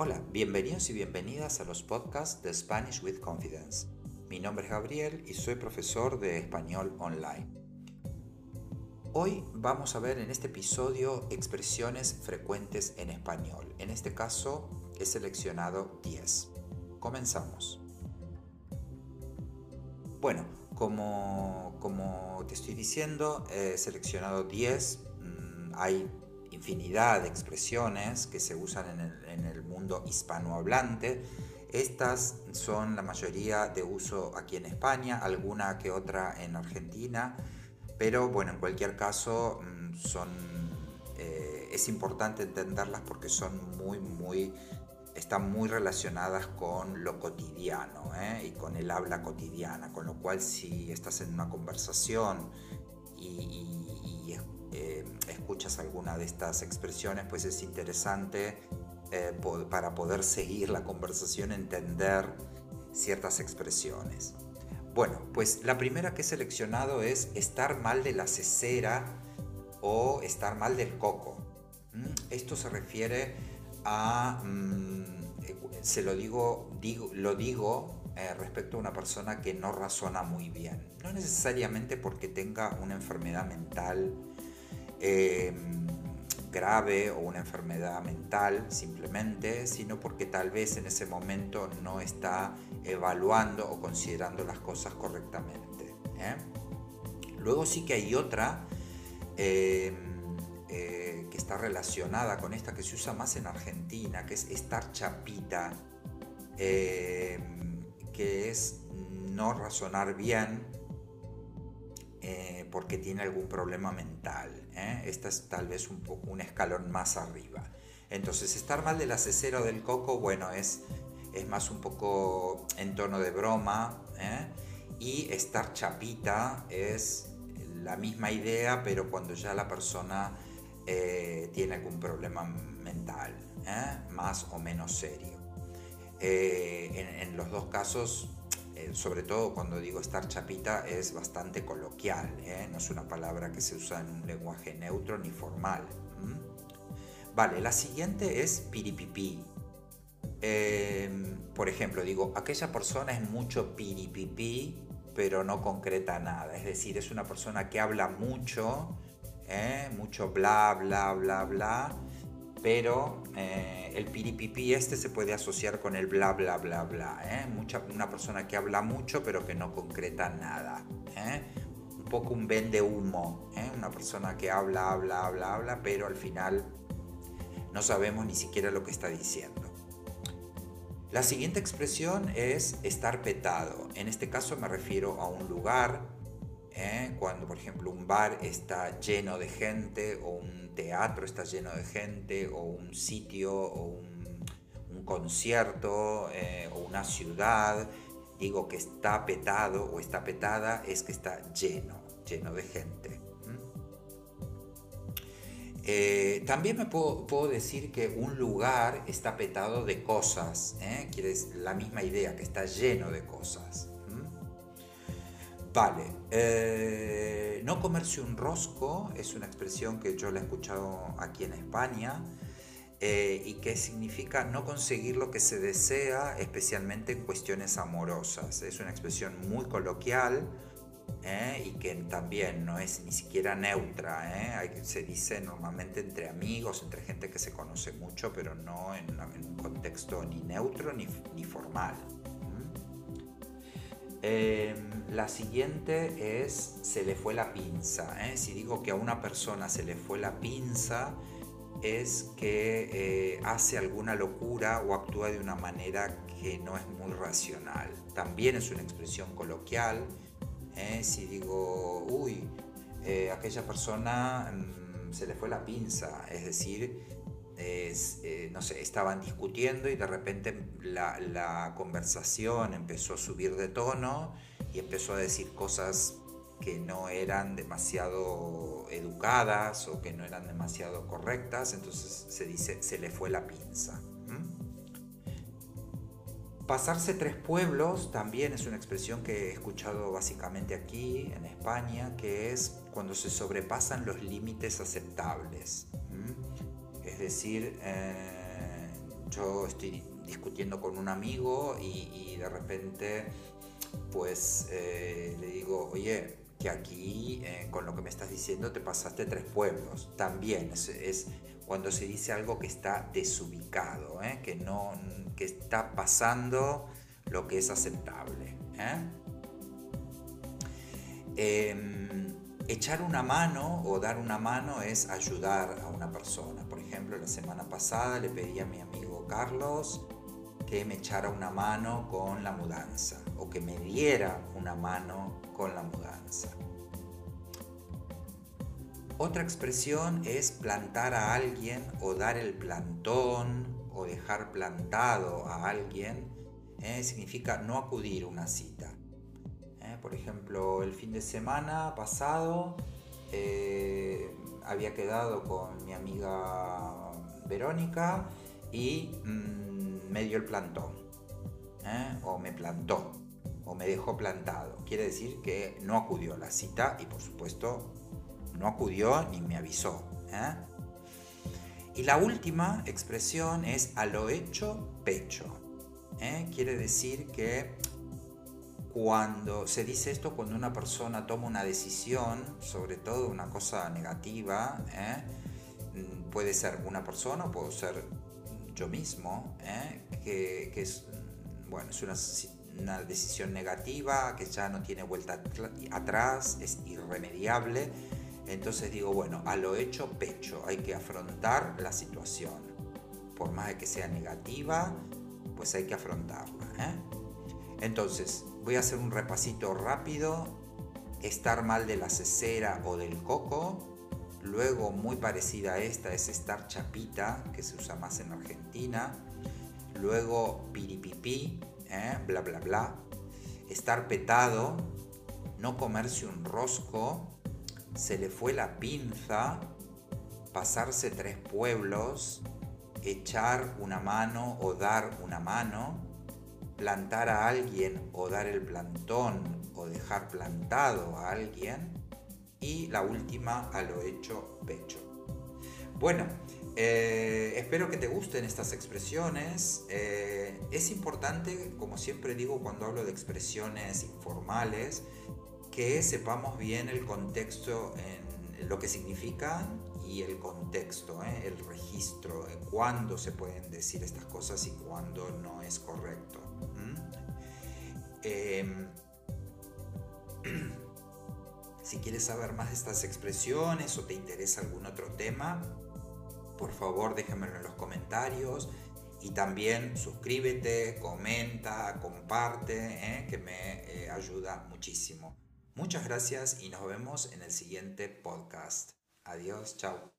Hola, bienvenidos y bienvenidas a los podcasts de Spanish with Confidence. Mi nombre es Gabriel y soy profesor de español online. Hoy vamos a ver en este episodio expresiones frecuentes en español. En este caso he seleccionado 10. Comenzamos. Bueno, como, como te estoy diciendo, he seleccionado 10. Mm, hay infinidad de expresiones que se usan en el, mundo hispanohablante. Estas son la mayoría de uso aquí en España, alguna que otra en Argentina, pero bueno, en cualquier caso mm, son, eh, es importante entenderlas porque son muy, muy, están muy relacionadas con lo cotidiano ¿eh? y con el habla cotidiana, con lo cual si estás en una conversación y, eh, escuchas alguna de estas expresiones, pues es interesante eh, para poder seguir la conversación, entender ciertas expresiones. Bueno, pues la primera que he seleccionado es estar mal de la cesera o estar mal del coco. ¿Mm? Esto se refiere a, mm, eh, se lo digo, digo lo digo respecto a una persona que no razona muy bien. No necesariamente porque tenga una enfermedad mental eh, grave o una enfermedad mental simplemente, sino porque tal vez en ese momento no está evaluando o considerando las cosas correctamente. ¿eh? Luego sí que hay otra eh, que está relacionada con esta que se usa más en Argentina, que es estar chapita, que es no razonar bien eh, porque tiene algún problema mental. ¿eh? Esta es tal vez un, poco, un escalón más arriba. Entonces, estar mal del asesero del coco, bueno, es, es más un poco en tono de broma. ¿eh? Y estar chapita es la misma idea, pero cuando ya la persona tiene algún problema mental, más o menos serio. en, los dos casos eh, sobre todo cuando digo estar chapita, es bastante coloquial, ¿eh? no es una palabra que se usa en un lenguaje neutro ni formal. Vale, la siguiente es piripipí. Em, por ejemplo, digo, aquella persona es mucho piripipí, pero no concreta nada. Es decir, es una persona que habla mucho, ¿eh? mucho bla, bla, bla, bla, pero eh, el piripipi este se puede asociar con el bla bla bla bla. ¿eh? Mucha, una persona que habla mucho pero que no concreta nada. ¿eh? Un poco un vende humo. Una persona que habla, habla, habla, habla, pero al final no sabemos ni siquiera lo que está diciendo. La siguiente expresión es estar petado. En este caso me refiero a un lugar, ¿eh? cuando por ejemplo un bar está lleno de gente o un teatro está lleno de gente o un sitio o un, concierto eh, o una ciudad, digo que está petado o está petada es que está lleno, lleno de gente. Eh, también me puedo, decir que un lugar está petado de cosas, ¿eh? la misma idea, que está lleno de cosas. Vale, eh, no comerse un rosco es una expresión que yo la he escuchado aquí en España eh, y que significa no conseguir lo que se desea, especialmente en cuestiones amorosas. Es una expresión muy coloquial eh, y que también no es ni siquiera neutra. se dice normalmente entre amigos, entre gente que se conoce mucho, pero no en, un contexto ni neutro ni, ni formal. Em, la siguiente es se le fue la pinza. ¿eh? Si digo que a una persona se le fue la pinza, es que eh, hace alguna locura o actúa de una manera que no es muy racional. También es una expresión coloquial. ¿eh? Si digo, uy, aquella persona mm, se le fue la pinza, es decir, no sé, estaban discutiendo y de repente la, conversación empezó a subir de tono y empezó a decir cosas que no eran demasiado educadas o que no eran demasiado correctas, entonces se dice se le fue la pinza. Pasarse tres pueblos también es una expresión que he escuchado básicamente aquí en España, que es cuando se sobrepasan los límites aceptables. Es decir, eh, yo estoy discutiendo con un amigo y, de repente pues eh, le digo, oye, que aquí eh, con lo que me estás diciendo te pasaste tres pueblos. También es, cuando se dice algo que está desubicado, ¿eh? que, no, que está pasando lo que es aceptable. Em, echar una mano o dar una mano es ayudar a una persona. Por ejemplo, la semana pasada le pedí a mi amigo Carlos que me echara una mano con la mudanza o que me diera una mano con la mudanza. Otra expresión es plantar a alguien o dar el plantón o dejar plantado a alguien. ¿eh? significa no acudir a una cita. ¿eh? por ejemplo, el fin de semana pasado eh, había quedado con mi amiga Verónica y mm, me dio el plantón. o me plantó o me dejó plantado. Quiere decir que no acudió a la cita y por supuesto no acudió ni me avisó. ¿eh? Y la última expresión es a lo hecho pecho. ¿eh? Quiere decir que cuando se dice esto, cuando una persona toma una decisión, sobre todo una cosa negativa, ¿eh? mm, puede ser una persona o puedo ser yo mismo, que, es, bueno, es una, una decisión negativa que ya no tiene vuelta atrás, es irremediable entonces digo, bueno, a lo hecho pecho, hay que afrontar la situación. Por más de que sea negativa, pues hay que afrontarla. ¿eh? Entonces, voy a hacer un repasito rápido. Estar mal de la cesera o del coco. Luego, muy parecida a esta, es estar chapita, que se usa más en Argentina. Luego, piripipí, ¿eh? bla, bla, bla. Estar petado. No comerse un rosco se le fue la pinza, pasarse tres pueblos, echar una mano o dar una mano, plantar a alguien o dar el plantón o dejar plantado a alguien y la última a lo hecho pecho. Bueno, eh, espero que te gusten estas expresiones. Eh, es importante, como siempre digo cuando hablo de expresiones informales, que sepamos bien el contexto en lo que significan y el contexto, ¿eh? el registro, cuándo se pueden decir estas cosas y cuándo no es correcto. Em, si quieres saber más de estas expresiones o te interesa algún otro tema, por favor déjamelo en los comentarios y también suscríbete, comenta, comparte, ¿eh? que me eh, ayuda muchísimo. Muchas gracias y nos vemos en el siguiente podcast. Adiós, chao.